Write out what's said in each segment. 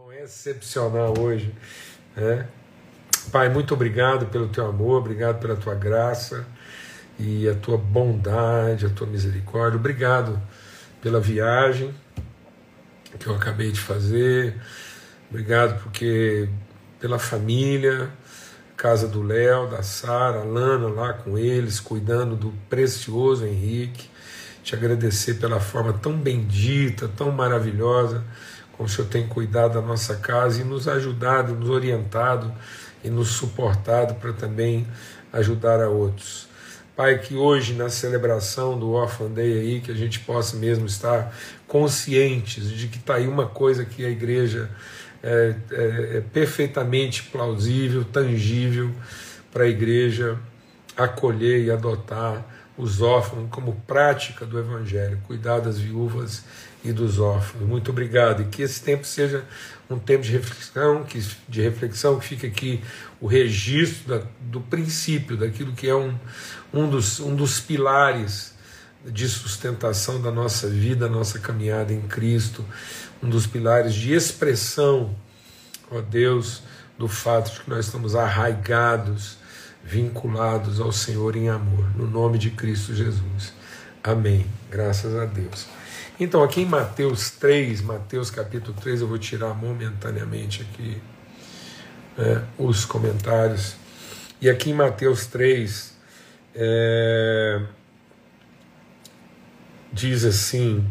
bom, é excepcional hoje. Né? Pai, muito obrigado pelo teu amor, obrigado pela tua graça e a tua bondade, a tua misericórdia. Obrigado pela viagem que eu acabei de fazer. Obrigado porque pela família, casa do Léo, da Sara, Lana lá com eles, cuidando do precioso Henrique. Te agradecer pela forma tão bendita, tão maravilhosa como o Senhor tem cuidado da nossa casa e nos ajudado, nos orientado e nos suportado para também ajudar a outros. Pai, que hoje na celebração do Orphan Day aí, que a gente possa mesmo estar conscientes de que está aí uma coisa que a igreja é, é, é perfeitamente plausível, tangível para a igreja acolher e adotar os órfãos como prática do Evangelho, cuidar das viúvas e dos órfãos. Muito obrigado e que esse tempo seja um tempo de reflexão, que, de reflexão que fica aqui o registro da, do princípio, daquilo que é um, um, dos, um dos pilares de sustentação da nossa vida, nossa caminhada em Cristo, um dos pilares de expressão, ó Deus, do fato de que nós estamos arraigados, vinculados ao Senhor em amor, no nome de Cristo Jesus. Amém. Graças a Deus. Então, aqui em Mateus 3, Mateus capítulo 3, eu vou tirar momentaneamente aqui né, os comentários. E aqui em Mateus 3, é, diz assim: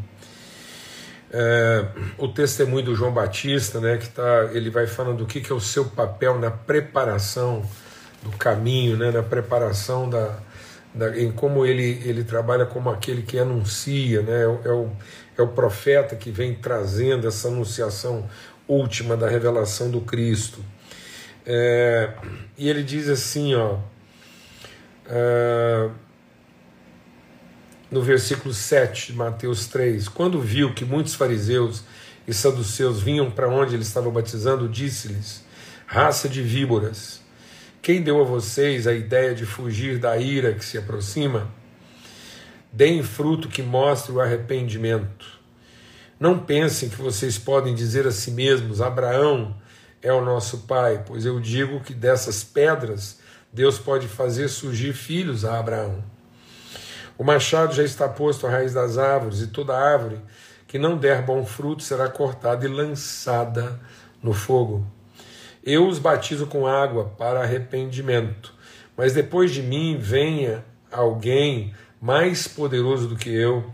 é, o testemunho do João Batista, né, que tá, ele vai falando do que, que é o seu papel na preparação do caminho, né, na preparação da, da, em como ele, ele trabalha como aquele que anuncia, né, é, é, o, é o profeta que vem trazendo essa anunciação última da revelação do Cristo. É, e ele diz assim, ó, é, no versículo 7 de Mateus 3: Quando viu que muitos fariseus e saduceus vinham para onde ele estava batizando, disse-lhes: Raça de víboras, quem deu a vocês a ideia de fugir da ira que se aproxima? Deem fruto que mostre o arrependimento. Não pensem que vocês podem dizer a si mesmos: Abraão é o nosso pai, pois eu digo que dessas pedras Deus pode fazer surgir filhos a Abraão. O machado já está posto à raiz das árvores, e toda árvore que não der bom fruto será cortada e lançada no fogo. Eu os batizo com água para arrependimento, mas depois de mim venha alguém mais poderoso do que eu,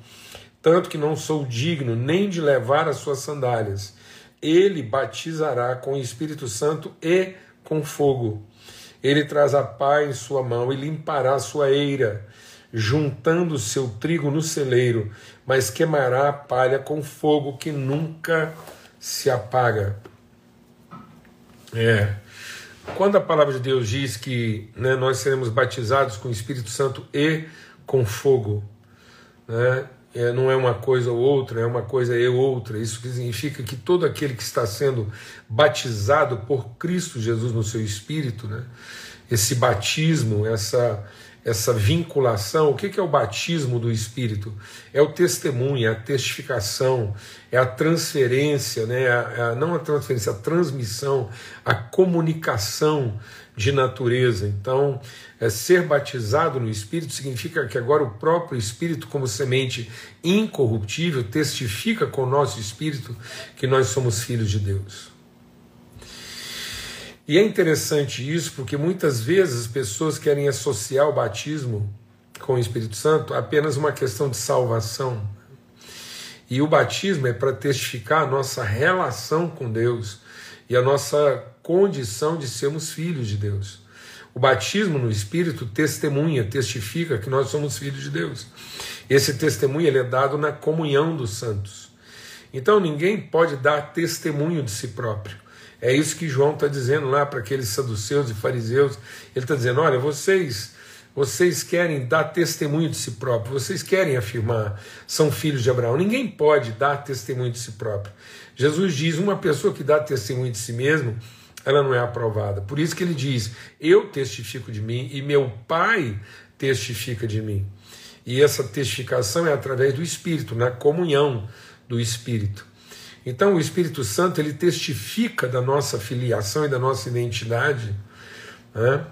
tanto que não sou digno nem de levar as suas sandálias. Ele batizará com o Espírito Santo e com fogo. Ele traz a pá em sua mão e limpará sua eira juntando seu trigo no celeiro, mas queimará a palha com fogo que nunca se apaga. É. Quando a palavra de Deus diz que né, nós seremos batizados com o Espírito Santo e com fogo, né, é, não é uma coisa ou outra, é uma coisa e outra. Isso significa que todo aquele que está sendo batizado por Cristo Jesus no seu espírito, né, esse batismo, essa essa vinculação. O que é o batismo do Espírito? É o testemunho, é a testificação, é a transferência, né? É a, não a transferência, a transmissão, a comunicação de natureza. Então, é, ser batizado no Espírito significa que agora o próprio Espírito, como semente incorruptível, testifica com o nosso Espírito que nós somos filhos de Deus. E é interessante isso porque muitas vezes as pessoas querem associar o batismo com o Espírito Santo apenas uma questão de salvação. E o batismo é para testificar a nossa relação com Deus e a nossa condição de sermos filhos de Deus. O batismo no Espírito testemunha, testifica que nós somos filhos de Deus. Esse testemunho ele é dado na comunhão dos santos. Então ninguém pode dar testemunho de si próprio. É isso que João está dizendo lá para aqueles saduceus e fariseus. Ele está dizendo: olha, vocês, vocês querem dar testemunho de si próprio, vocês querem afirmar são filhos de Abraão. Ninguém pode dar testemunho de si próprio. Jesus diz: uma pessoa que dá testemunho de si mesmo, ela não é aprovada. Por isso que ele diz: eu testifico de mim e meu Pai testifica de mim. E essa testificação é através do Espírito, na comunhão do Espírito. Então o Espírito Santo ele testifica da nossa filiação e da nossa identidade né,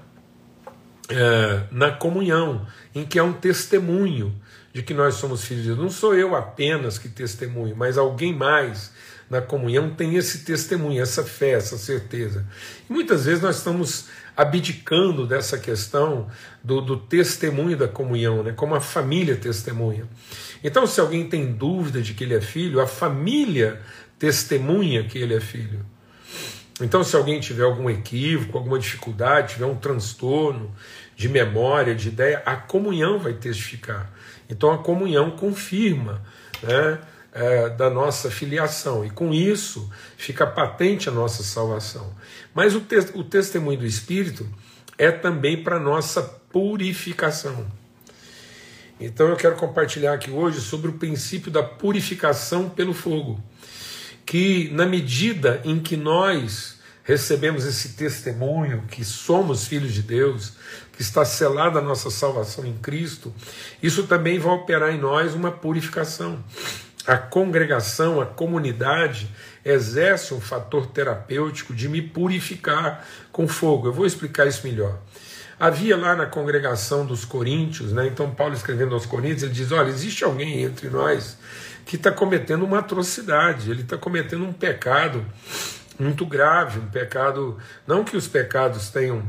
é, na comunhão, em que é um testemunho de que nós somos filhos de Deus. Não sou eu apenas que testemunho, mas alguém mais na comunhão tem esse testemunho, essa fé, essa certeza. E muitas vezes nós estamos abdicando dessa questão do, do testemunho da comunhão, né? como a família testemunha. Então, se alguém tem dúvida de que ele é filho, a família testemunha que ele é filho. Então, se alguém tiver algum equívoco, alguma dificuldade, tiver um transtorno de memória, de ideia, a comunhão vai testificar. Então, a comunhão confirma né, é, da nossa filiação, e com isso fica patente a nossa salvação. Mas o, te o testemunho do Espírito é também para nossa purificação. Então eu quero compartilhar aqui hoje sobre o princípio da purificação pelo fogo, que na medida em que nós recebemos esse testemunho que somos filhos de Deus, que está selada a nossa salvação em Cristo, isso também vai operar em nós uma purificação. A congregação, a comunidade exerce um fator terapêutico de me purificar com fogo. Eu vou explicar isso melhor. Havia lá na congregação dos coríntios, né? então Paulo escrevendo aos coríntios, ele diz: olha, existe alguém entre nós que está cometendo uma atrocidade, ele está cometendo um pecado muito grave, um pecado. Não que os pecados tenham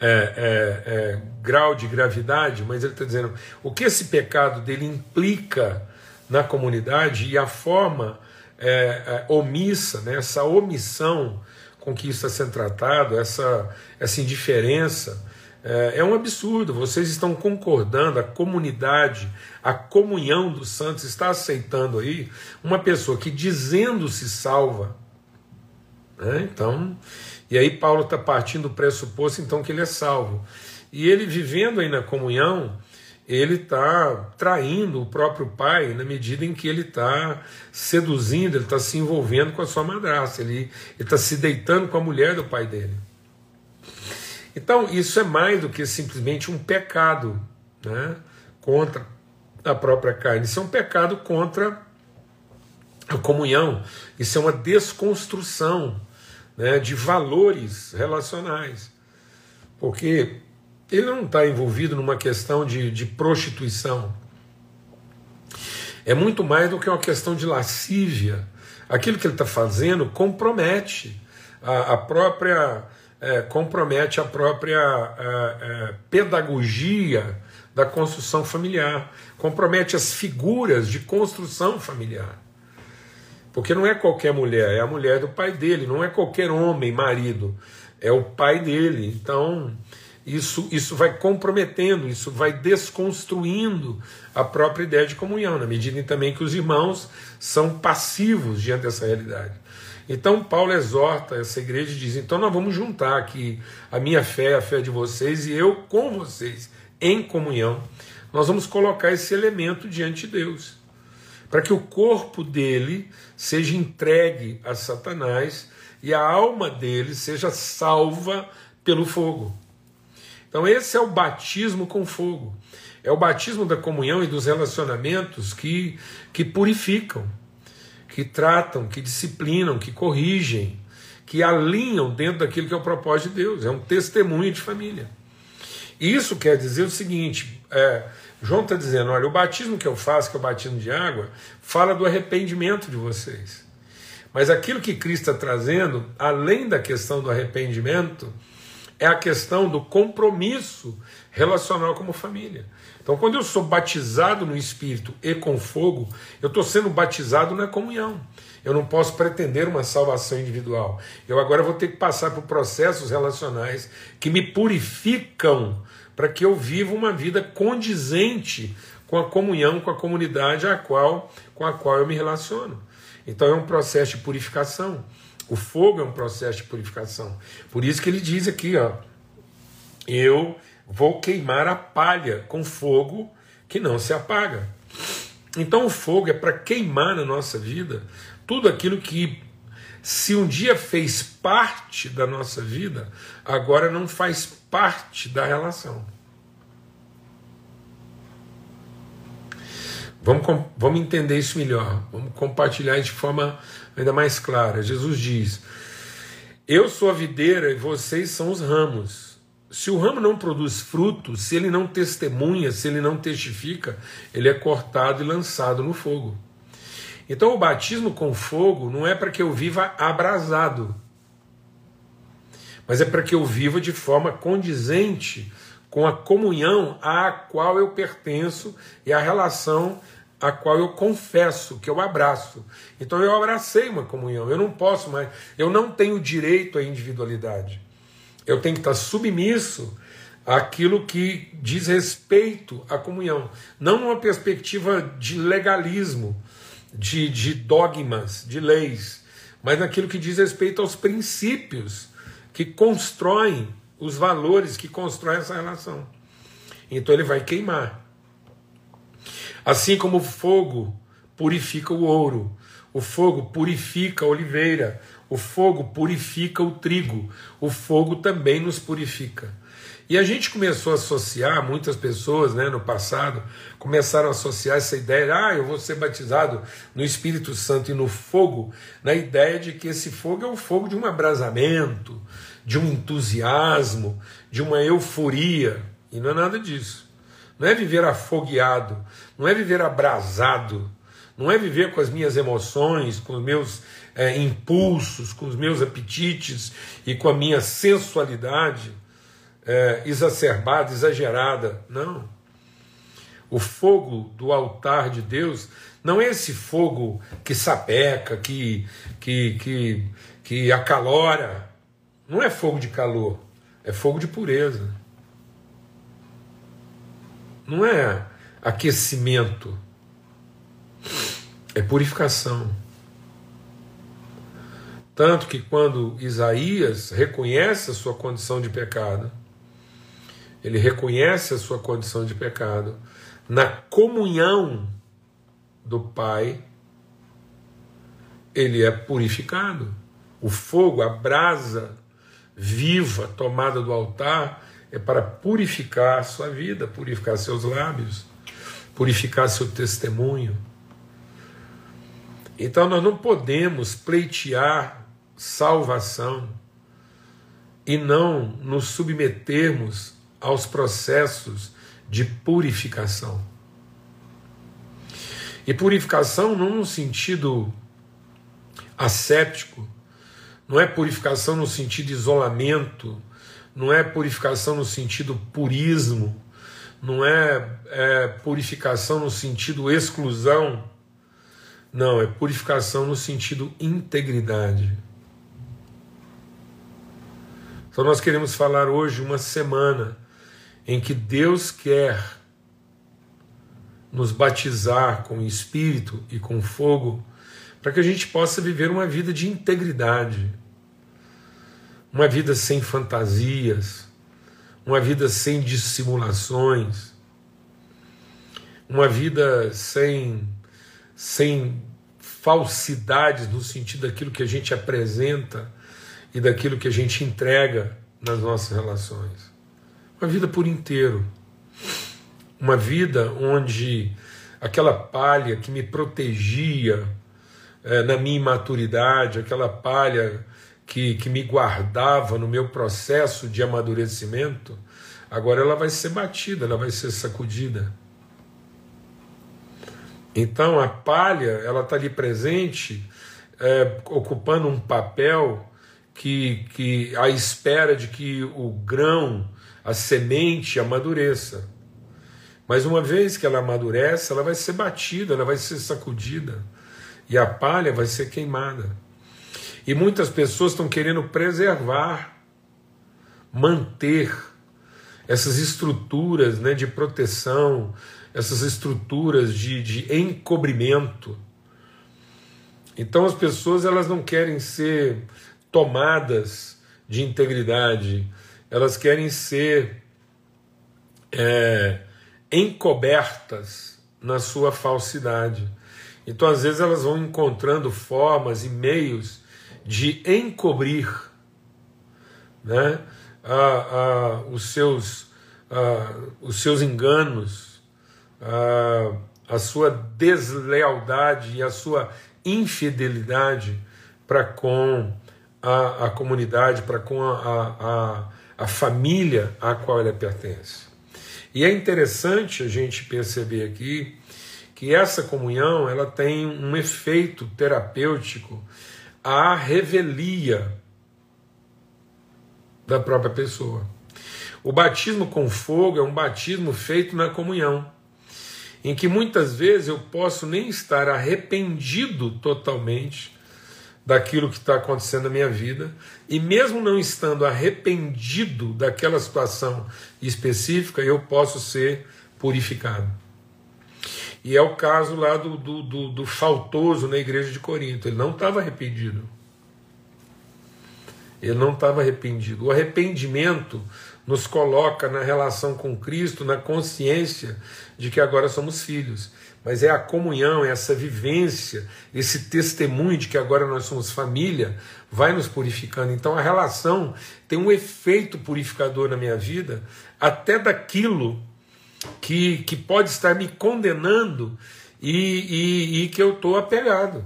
é, é, é, grau de gravidade, mas ele está dizendo o que esse pecado dele implica na comunidade e a forma é, é, omissa, né, essa omissão com que isso está sendo tratado, essa, essa indiferença, é, é, um absurdo. Vocês estão concordando, a comunidade, a comunhão dos santos está aceitando aí uma pessoa que dizendo-se salva. Né? Então, e aí Paulo está partindo do pressuposto então que ele é salvo. E ele vivendo aí na comunhão, ele está traindo o próprio pai na medida em que ele está seduzindo, ele está se envolvendo com a sua madrasta, ele está se deitando com a mulher do pai dele. Então, isso é mais do que simplesmente um pecado né, contra a própria carne, isso é um pecado contra a comunhão, isso é uma desconstrução né, de valores relacionais. Porque ele não está envolvido numa questão de, de prostituição. É muito mais do que uma questão de lascívia. Aquilo que ele está fazendo compromete a, a própria é, compromete a própria é, é, pedagogia da construção familiar, compromete as figuras de construção familiar. Porque não é qualquer mulher, é a mulher do pai dele, não é qualquer homem, marido, é o pai dele. Então, isso, isso vai comprometendo, isso vai desconstruindo a própria ideia de comunhão, na medida em também que os irmãos são passivos diante dessa realidade. Então Paulo exorta essa igreja e diz: então nós vamos juntar aqui a minha fé, a fé de vocês e eu com vocês em comunhão. Nós vamos colocar esse elemento diante de Deus, para que o corpo dele seja entregue a Satanás e a alma dele seja salva pelo fogo. Então, esse é o batismo com fogo. É o batismo da comunhão e dos relacionamentos que, que purificam, que tratam, que disciplinam, que corrigem, que alinham dentro daquilo que é o propósito de Deus. É um testemunho de família. Isso quer dizer o seguinte: é, João está dizendo, olha, o batismo que eu faço, que é o batismo de água, fala do arrependimento de vocês. Mas aquilo que Cristo está trazendo, além da questão do arrependimento, é a questão do compromisso relacional como família. Então, quando eu sou batizado no Espírito e com fogo, eu estou sendo batizado na comunhão. Eu não posso pretender uma salvação individual. Eu agora vou ter que passar por processos relacionais que me purificam para que eu viva uma vida condizente com a comunhão, com a comunidade a qual, com a qual eu me relaciono. Então é um processo de purificação. O fogo é um processo de purificação. Por isso que ele diz aqui, ó, eu vou queimar a palha com fogo que não se apaga. Então o fogo é para queimar na nossa vida tudo aquilo que se um dia fez parte da nossa vida, agora não faz parte da relação. Vamos, vamos entender isso melhor, vamos compartilhar de forma ainda mais clara. Jesus diz: Eu sou a videira e vocês são os ramos. Se o ramo não produz fruto, se ele não testemunha, se ele não testifica, ele é cortado e lançado no fogo. Então o batismo com fogo não é para que eu viva abrasado, mas é para que eu viva de forma condizente com a comunhão à qual eu pertenço e a relação a qual eu confesso, que eu abraço. Então eu abracei uma comunhão, eu não posso mais, eu não tenho direito à individualidade. Eu tenho que estar submisso àquilo que diz respeito à comunhão, não numa perspectiva de legalismo, de, de dogmas, de leis, mas naquilo que diz respeito aos princípios que constroem os valores que constroem essa relação. Então ele vai queimar. Assim como o fogo purifica o ouro, o fogo purifica a oliveira, o fogo purifica o trigo, o fogo também nos purifica. E a gente começou a associar, muitas pessoas né, no passado começaram a associar essa ideia, ah, eu vou ser batizado no Espírito Santo e no fogo, na ideia de que esse fogo é o fogo de um abrasamento, de um entusiasmo, de uma euforia. E não é nada disso. Não é viver afogueado, não é viver abrasado, não é viver com as minhas emoções, com os meus é, impulsos, com os meus apetites e com a minha sensualidade é, exacerbada, exagerada. Não. O fogo do altar de Deus não é esse fogo que sapeca, que, que, que, que acalora. Não é fogo de calor, é fogo de pureza. Não é aquecimento, é purificação. Tanto que quando Isaías reconhece a sua condição de pecado, ele reconhece a sua condição de pecado na comunhão do Pai, ele é purificado. O fogo, a brasa viva tomada do altar é para purificar a sua vida, purificar seus lábios, purificar seu testemunho. Então nós não podemos pleitear salvação e não nos submetermos aos processos de purificação. E purificação não no sentido asséptico, não é purificação no sentido isolamento, não é purificação no sentido purismo, não é, é purificação no sentido exclusão, não, é purificação no sentido integridade. Então nós queremos falar hoje uma semana em que Deus quer nos batizar com o Espírito e com fogo, para que a gente possa viver uma vida de integridade, uma vida sem fantasias, uma vida sem dissimulações, uma vida sem, sem falsidades no sentido daquilo que a gente apresenta e daquilo que a gente entrega nas nossas relações uma vida por inteiro. Uma vida onde aquela palha que me protegia é, na minha imaturidade, aquela palha que, que me guardava no meu processo de amadurecimento, agora ela vai ser batida, ela vai ser sacudida. Então a palha ela está ali presente, é, ocupando um papel que, que à espera de que o grão a semente amadureça. Mas uma vez que ela amadurece, ela vai ser batida, ela vai ser sacudida e a palha vai ser queimada. E muitas pessoas estão querendo preservar, manter essas estruturas né, de proteção, essas estruturas de, de encobrimento. Então as pessoas elas não querem ser tomadas de integridade, elas querem ser é, encobertas na sua falsidade. Então, às vezes, elas vão encontrando formas e meios de encobrir né, a, a, os, seus, a, os seus enganos, a sua deslealdade e a sua infidelidade para com a, a comunidade, para com a, a, a família a qual ele pertence. E é interessante a gente perceber aqui que essa comunhão ela tem um efeito terapêutico à revelia da própria pessoa. O batismo com fogo é um batismo feito na comunhão, em que muitas vezes eu posso nem estar arrependido totalmente daquilo que está acontecendo na minha vida, e mesmo não estando arrependido daquela situação específica, eu posso ser purificado. E é o caso lá do, do, do, do faltoso na igreja de Corinto. Ele não estava arrependido. Ele não estava arrependido. O arrependimento nos coloca na relação com Cristo, na consciência de que agora somos filhos. Mas é a comunhão, é essa vivência, esse testemunho de que agora nós somos família, vai nos purificando. Então a relação tem um efeito purificador na minha vida, até daquilo que, que pode estar me condenando e, e, e que eu estou apegado.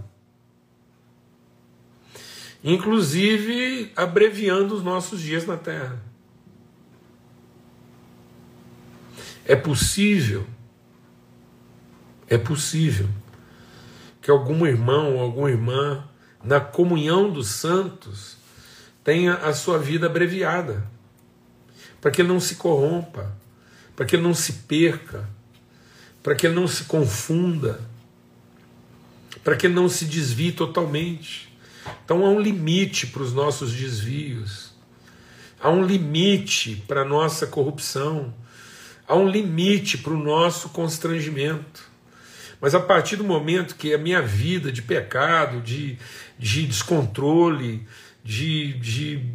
Inclusive abreviando os nossos dias na Terra. É possível, é possível que algum irmão ou alguma irmã, na comunhão dos santos, tenha a sua vida abreviada, para que ele não se corrompa, para que ele não se perca, para que ele não se confunda, para que ele não se desvie totalmente. Então há um limite para os nossos desvios, há um limite para a nossa corrupção, há um limite para o nosso constrangimento. Mas a partir do momento que a minha vida de pecado, de, de descontrole, de, de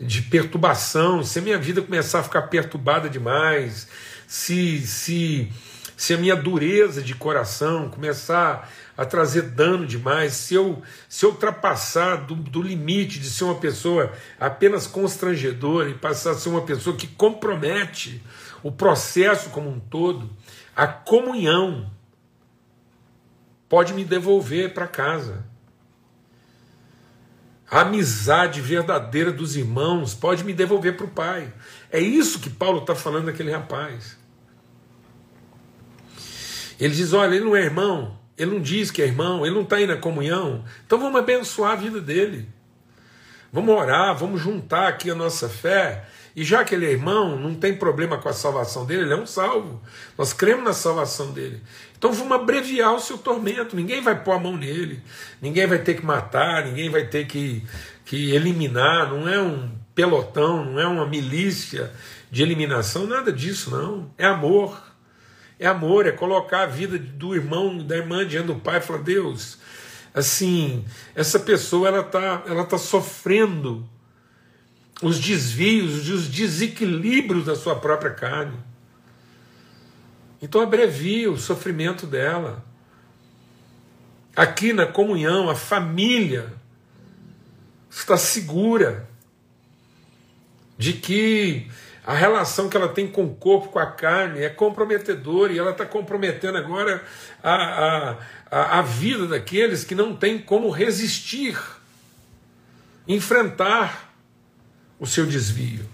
de perturbação, se a minha vida começar a ficar perturbada demais, se, se, se a minha dureza de coração começar a trazer dano demais, se eu, se eu ultrapassar do, do limite de ser uma pessoa apenas constrangedora e passar a ser uma pessoa que compromete o processo como um todo, a comunhão pode me devolver para casa. A amizade verdadeira dos irmãos pode me devolver para o Pai. É isso que Paulo está falando daquele rapaz. Ele diz: olha, ele não é irmão, ele não diz que é irmão, ele não está aí na comunhão, então vamos abençoar a vida dele. Vamos orar, vamos juntar aqui a nossa fé. E já que ele é irmão, não tem problema com a salvação dele, ele é um salvo. Nós cremos na salvação dele. Então vamos abreviar o seu tormento. Ninguém vai pôr a mão nele, ninguém vai ter que matar, ninguém vai ter que, que eliminar. Não é um pelotão, não é uma milícia de eliminação, nada disso, não. É amor. É amor, é colocar a vida do irmão, da irmã diante do pai e falar: Deus, assim, essa pessoa ela está ela tá sofrendo os desvios, os desequilíbrios da sua própria carne. Então abrevia o sofrimento dela. Aqui na comunhão, a família está segura de que a relação que ela tem com o corpo, com a carne, é comprometedora e ela está comprometendo agora a, a, a vida daqueles que não têm como resistir, enfrentar o seu desvio.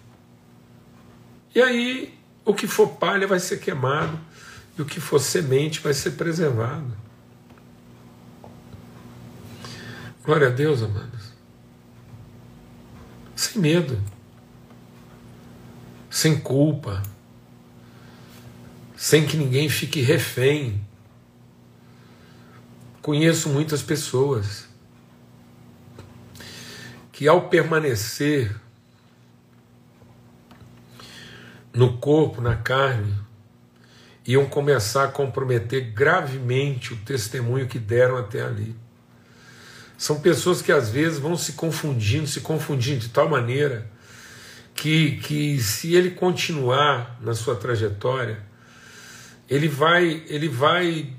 E aí, o que for palha vai ser queimado e o que for semente vai ser preservado. Glória a Deus, amados. Sem medo, sem culpa, sem que ninguém fique refém. Conheço muitas pessoas que, ao permanecer no corpo, na carne, iam começar a comprometer gravemente o testemunho que deram até ali. São pessoas que às vezes vão se confundindo, se confundindo de tal maneira que, que se ele continuar na sua trajetória, ele vai, ele vai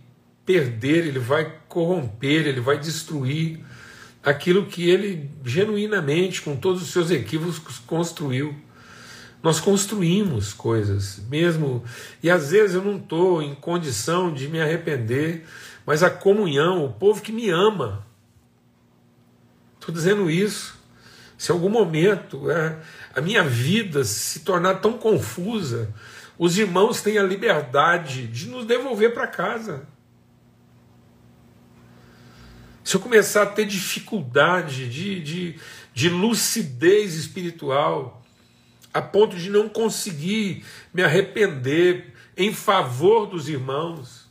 perder, ele vai corromper, ele vai destruir aquilo que ele genuinamente, com todos os seus equívocos, construiu. Nós construímos coisas, mesmo. E às vezes eu não estou em condição de me arrepender, mas a comunhão, o povo que me ama. Estou dizendo isso. Se em algum momento é, a minha vida se tornar tão confusa, os irmãos têm a liberdade de nos devolver para casa. Se eu começar a ter dificuldade de, de, de lucidez espiritual, a ponto de não conseguir me arrepender em favor dos irmãos.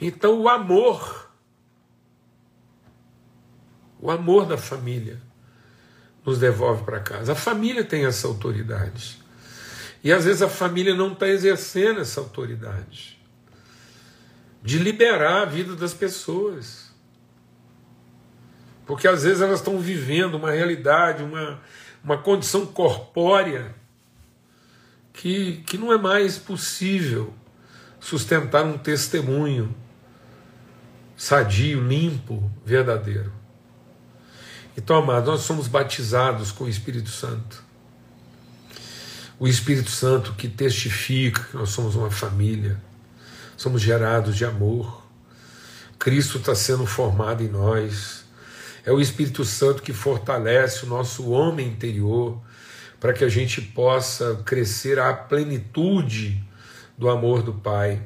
Então, o amor, o amor da família, nos devolve para casa. A família tem essa autoridade. E às vezes a família não está exercendo essa autoridade de liberar a vida das pessoas. Porque às vezes elas estão vivendo uma realidade, uma, uma condição corpórea que, que não é mais possível sustentar um testemunho sadio, limpo, verdadeiro. Então, amados, nós somos batizados com o Espírito Santo. O Espírito Santo que testifica que nós somos uma família, somos gerados de amor. Cristo está sendo formado em nós. É o Espírito Santo que fortalece o nosso homem interior para que a gente possa crescer à plenitude do amor do Pai.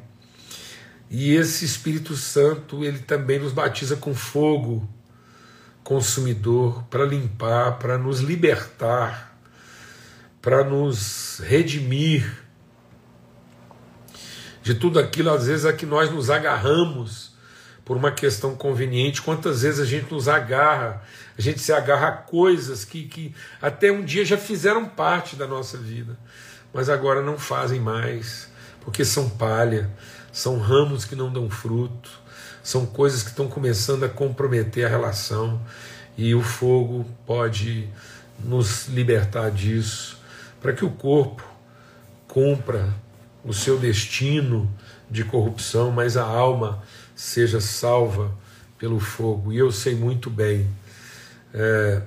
E esse Espírito Santo, ele também nos batiza com fogo consumidor para limpar, para nos libertar, para nos redimir de tudo aquilo, às vezes, a que nós nos agarramos por uma questão conveniente. Quantas vezes a gente nos agarra, a gente se agarra a coisas que, que até um dia já fizeram parte da nossa vida, mas agora não fazem mais, porque são palha, são ramos que não dão fruto, são coisas que estão começando a comprometer a relação e o fogo pode nos libertar disso, para que o corpo cumpra o seu destino de corrupção, mas a alma seja salva pelo fogo. E eu sei muito bem é,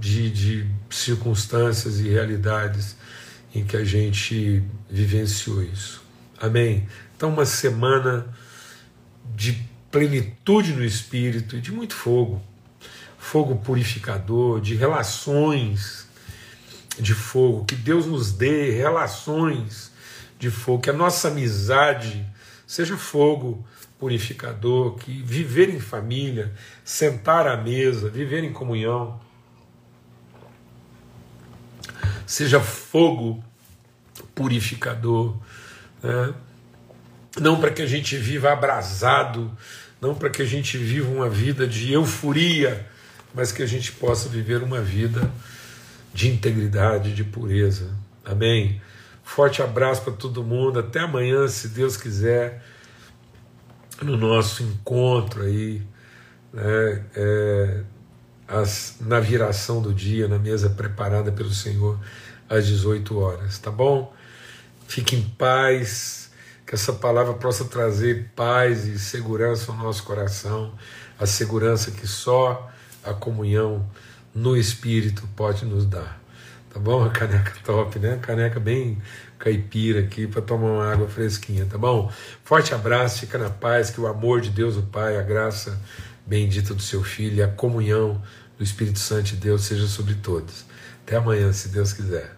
de, de circunstâncias e realidades em que a gente vivenciou isso. Amém? Então, uma semana de plenitude no espírito e de muito fogo fogo purificador, de relações de fogo, que Deus nos dê relações de fogo, que a nossa amizade seja fogo purificador, que viver em família, sentar à mesa, viver em comunhão, seja fogo purificador, né? não para que a gente viva abrasado, não para que a gente viva uma vida de euforia, mas que a gente possa viver uma vida de integridade, de pureza. Amém? Forte abraço para todo mundo. Até amanhã, se Deus quiser, no nosso encontro aí, né, é, as, na viração do dia, na mesa preparada pelo Senhor, às 18 horas, tá bom? Fique em paz, que essa palavra possa trazer paz e segurança ao nosso coração, a segurança que só a comunhão no Espírito pode nos dar. Tá bom? A caneca top, né? Caneca bem caipira aqui para tomar uma água fresquinha, tá bom? Forte abraço, fica na paz, que o amor de Deus, o Pai, a graça bendita do seu Filho e a comunhão do Espírito Santo de Deus seja sobre todos. Até amanhã, se Deus quiser.